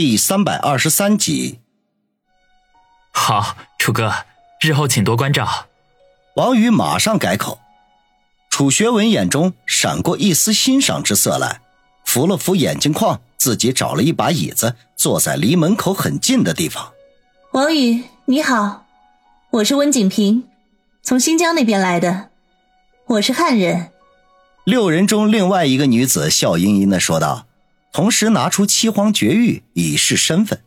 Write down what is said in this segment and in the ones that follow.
第三百二十三集。好，楚哥，日后请多关照。王宇马上改口。楚学文眼中闪过一丝欣赏之色来，扶了扶眼镜框，自己找了一把椅子，坐在离门口很近的地方。王宇，你好，我是温景平，从新疆那边来的，我是汉人。六人中另外一个女子笑吟吟的说道，同时拿出七皇绝玉以示身份。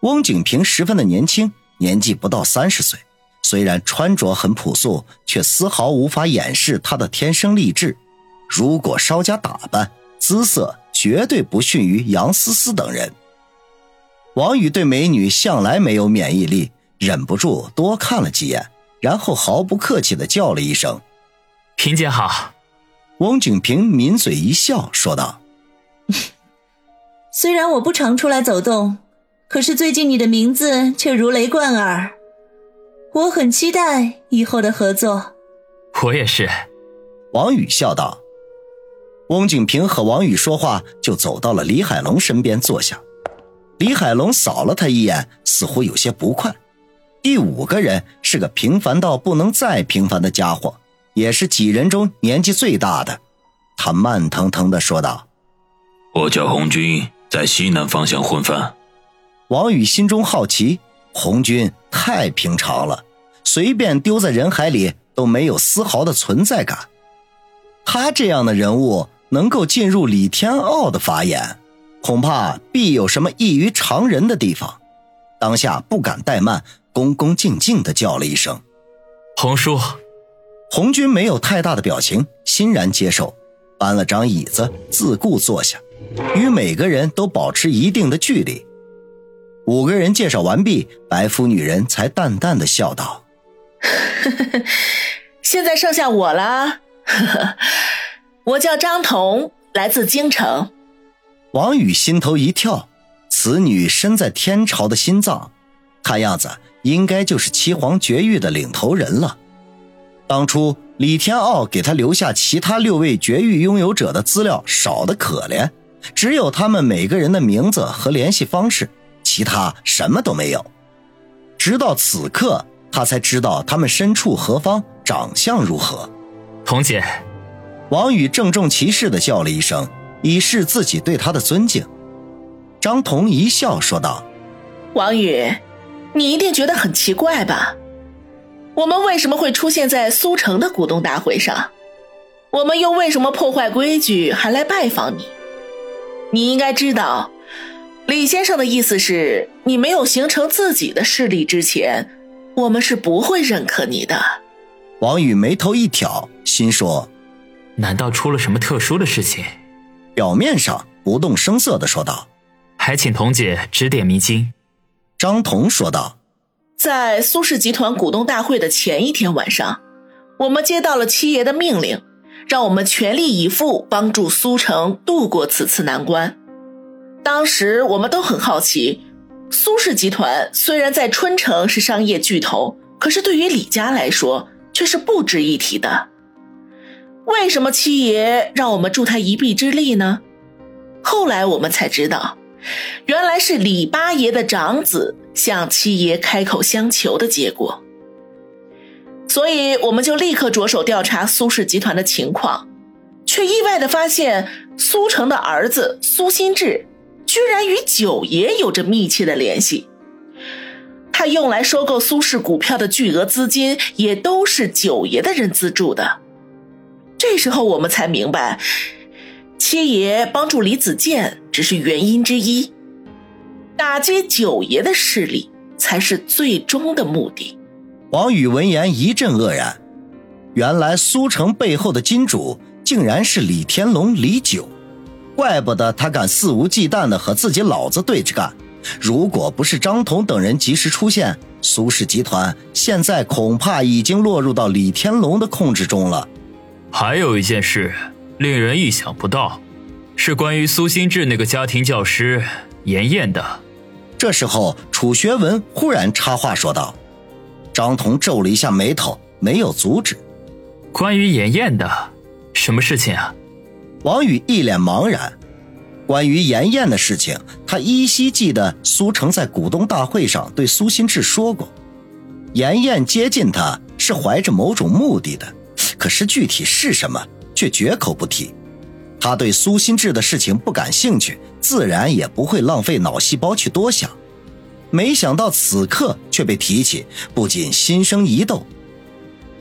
翁景平十分的年轻，年纪不到三十岁。虽然穿着很朴素，却丝毫无法掩饰他的天生丽质。如果稍加打扮，姿色绝对不逊于杨思思等人。王宇对美女向来没有免疫力，忍不住多看了几眼，然后毫不客气的叫了一声：“萍姐好。”翁景平抿嘴一笑，说道：“ 虽然我不常出来走动，可是最近你的名字却如雷贯耳。”我很期待以后的合作。我也是，王宇笑道。翁景平和王宇说话，就走到了李海龙身边坐下。李海龙扫了他一眼，似乎有些不快。第五个人是个平凡到不能再平凡的家伙，也是几人中年纪最大的。他慢腾腾的说道：“我叫红军，在西南方向混饭。”王宇心中好奇。红军太平常了，随便丢在人海里都没有丝毫的存在感。他这样的人物能够进入李天傲的法眼，恐怕必有什么异于常人的地方。当下不敢怠慢，恭恭敬敬的叫了一声：“红叔。”红军没有太大的表情，欣然接受，搬了张椅子自顾坐下，与每个人都保持一定的距离。五个人介绍完毕，白肤女人才淡淡的笑道：“现在剩下我了，我叫张彤，来自京城。”王宇心头一跳，此女身在天朝的心脏，看样子应该就是七皇绝育的领头人了。当初李天傲给他留下其他六位绝育拥有者的资料少得可怜，只有他们每个人的名字和联系方式。其他什么都没有，直到此刻，他才知道他们身处何方，长相如何。童姐，王宇郑重其事地叫了一声，以示自己对他的尊敬。张彤一笑说道：“王宇，你一定觉得很奇怪吧？我们为什么会出现在苏城的股东大会上？我们又为什么破坏规矩还来拜访你？你应该知道。”李先生的意思是，你没有形成自己的势力之前，我们是不会认可你的。王宇眉头一挑，心说：难道出了什么特殊的事情？表面上不动声色的说道：“还请童姐指点迷津。”张彤说道：“在苏氏集团股东大会的前一天晚上，我们接到了七爷的命令，让我们全力以赴帮助苏城度过此次难关。”当时我们都很好奇，苏氏集团虽然在春城是商业巨头，可是对于李家来说却是不值一提的。为什么七爷让我们助他一臂之力呢？后来我们才知道，原来是李八爷的长子向七爷开口相求的结果。所以我们就立刻着手调查苏氏集团的情况，却意外的发现苏城的儿子苏新志。居然与九爷有着密切的联系，他用来收购苏氏股票的巨额资金也都是九爷的人资助的。这时候我们才明白，七爷帮助李子健只是原因之一，打击九爷的势力才是最终的目的。王宇闻言一阵愕然，原来苏城背后的金主竟然是李天龙、李九。怪不得他敢肆无忌惮的和自己老子对着干。如果不是张彤等人及时出现，苏氏集团现在恐怕已经落入到李天龙的控制中了。还有一件事令人意想不到，是关于苏新志那个家庭教师严燕的。这时候，楚学文忽然插话说道：“张彤皱了一下眉头，没有阻止。关于严燕的，什么事情啊？”王宇一脸茫然，关于严燕的事情，他依稀记得苏成在股东大会上对苏新志说过，严燕接近他是怀着某种目的的，可是具体是什么却绝口不提。他对苏新志的事情不感兴趣，自然也不会浪费脑细胞去多想。没想到此刻却被提起，不禁心生疑窦。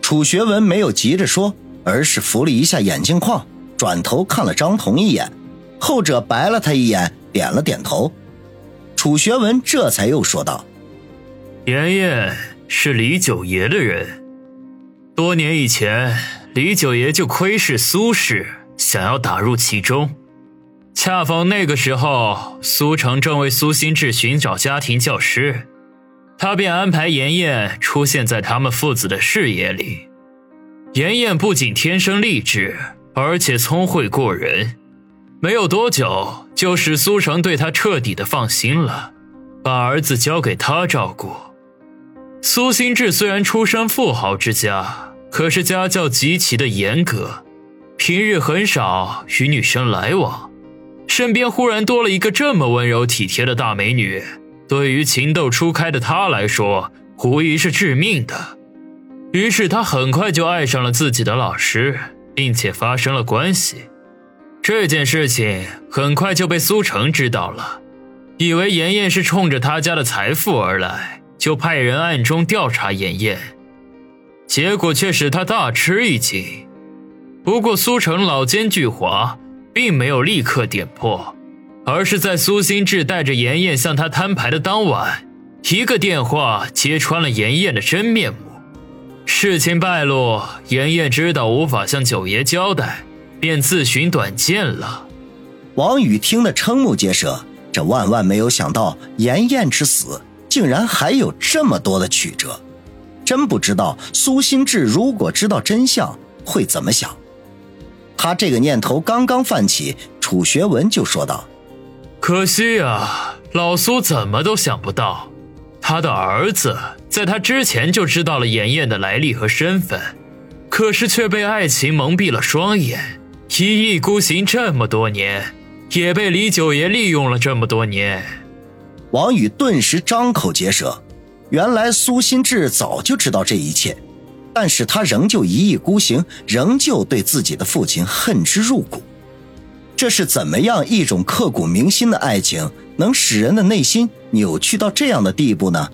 楚学文没有急着说，而是扶了一下眼镜框，转头看了张彤一眼，后者白了他一眼，点了点头。楚学文这才又说道：“妍妍是李九爷的人，多年以前，李九爷就窥视苏氏，想要打入其中。”恰逢那个时候，苏城正为苏心志寻找家庭教师，他便安排妍妍出现在他们父子的视野里。妍妍不仅天生丽质，而且聪慧过人，没有多久就使苏城对她彻底的放心了，把儿子交给他照顾。苏心志虽然出身富豪之家，可是家教极其的严格，平日很少与女生来往。身边忽然多了一个这么温柔体贴的大美女，对于情窦初开的他来说，无疑是致命的。于是他很快就爱上了自己的老师，并且发生了关系。这件事情很快就被苏成知道了，以为妍妍是冲着他家的财富而来，就派人暗中调查妍妍，结果却使他大吃一惊。不过苏成老奸巨猾。并没有立刻点破，而是在苏心志带着妍妍向他摊牌的当晚，一个电话揭穿了妍妍的真面目。事情败露，妍妍知道无法向九爷交代，便自寻短见了。王宇听得瞠目结舌，这万万没有想到，妍妍之死竟然还有这么多的曲折，真不知道苏心志如果知道真相会怎么想。他这个念头刚刚泛起，楚学文就说道：“可惜啊，老苏怎么都想不到，他的儿子在他之前就知道了妍妍的来历和身份，可是却被爱情蒙蔽了双眼，一意孤行这么多年，也被李九爷利用了这么多年。”王宇顿时张口结舌，原来苏心志早就知道这一切。但是他仍旧一意孤行，仍旧对自己的父亲恨之入骨。这是怎么样一种刻骨铭心的爱情，能使人的内心扭曲到这样的地步呢？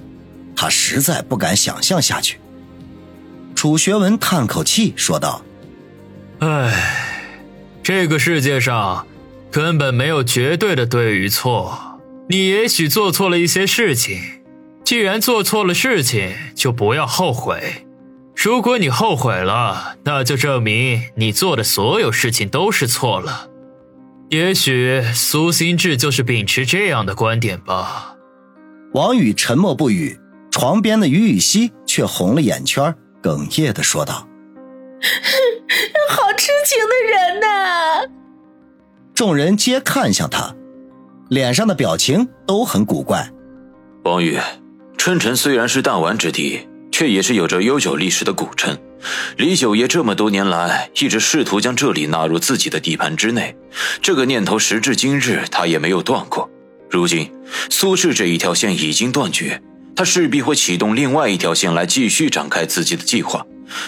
他实在不敢想象下去。楚学文叹口气说道：“唉，这个世界上根本没有绝对的对与错。你也许做错了一些事情，既然做错了事情，就不要后悔。”如果你后悔了，那就证明你做的所有事情都是错了。也许苏心志就是秉持这样的观点吧。王宇沉默不语，床边的于雨溪却红了眼圈，哽咽的说道：“好痴情的人呐！”众人皆看向他，脸上的表情都很古怪。王宇，春晨虽然是弹丸之地。却也是有着悠久历史的古城，李九爷这么多年来一直试图将这里纳入自己的地盘之内，这个念头时至今日他也没有断过。如今苏氏这一条线已经断绝，他势必会启动另外一条线来继续展开自己的计划。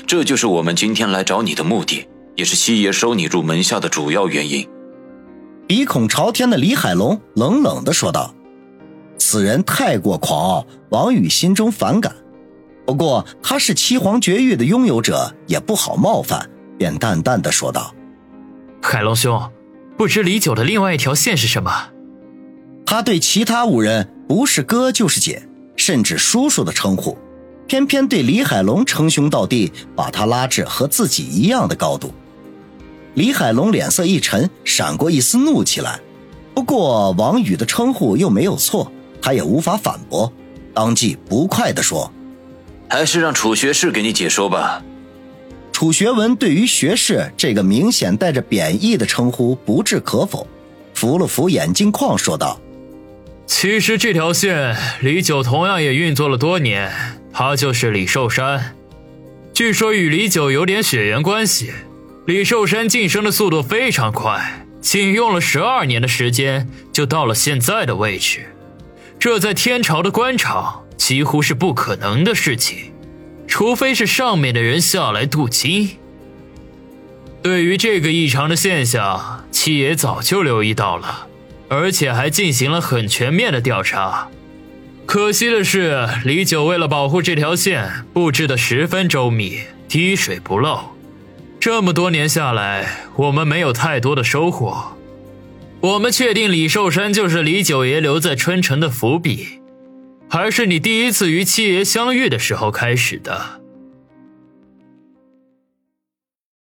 这就是我们今天来找你的目的，也是七爷收你入门下的主要原因。鼻孔朝天的李海龙冷冷地说道：“此人太过狂傲，王宇心中反感。”不过他是七皇绝域的拥有者，也不好冒犯，便淡淡的说道：“海龙兄，不知李九的另外一条线是什么？”他对其他五人不是哥就是姐，甚至叔叔的称呼，偏偏对李海龙称兄道弟，把他拉至和自己一样的高度。李海龙脸色一沉，闪过一丝怒气来。不过王宇的称呼又没有错，他也无法反驳，当即不快地说。还是让楚学士给你解说吧。楚学文对于学士这个明显带着贬义的称呼不置可否，扶了扶眼镜框说道：“其实这条线李九同样也运作了多年，他就是李寿山。据说与李九有点血缘关系。李寿山晋升的速度非常快，仅用了十二年的时间就到了现在的位置，这在天朝的官场几乎是不可能的事情，除非是上面的人下来镀金。对于这个异常的现象，七爷早就留意到了，而且还进行了很全面的调查。可惜的是，李九为了保护这条线，布置的十分周密，滴水不漏。这么多年下来，我们没有太多的收获。我们确定李寿山就是李九爷留在春城的伏笔，还是你第一次与七爷相遇的时候开始的。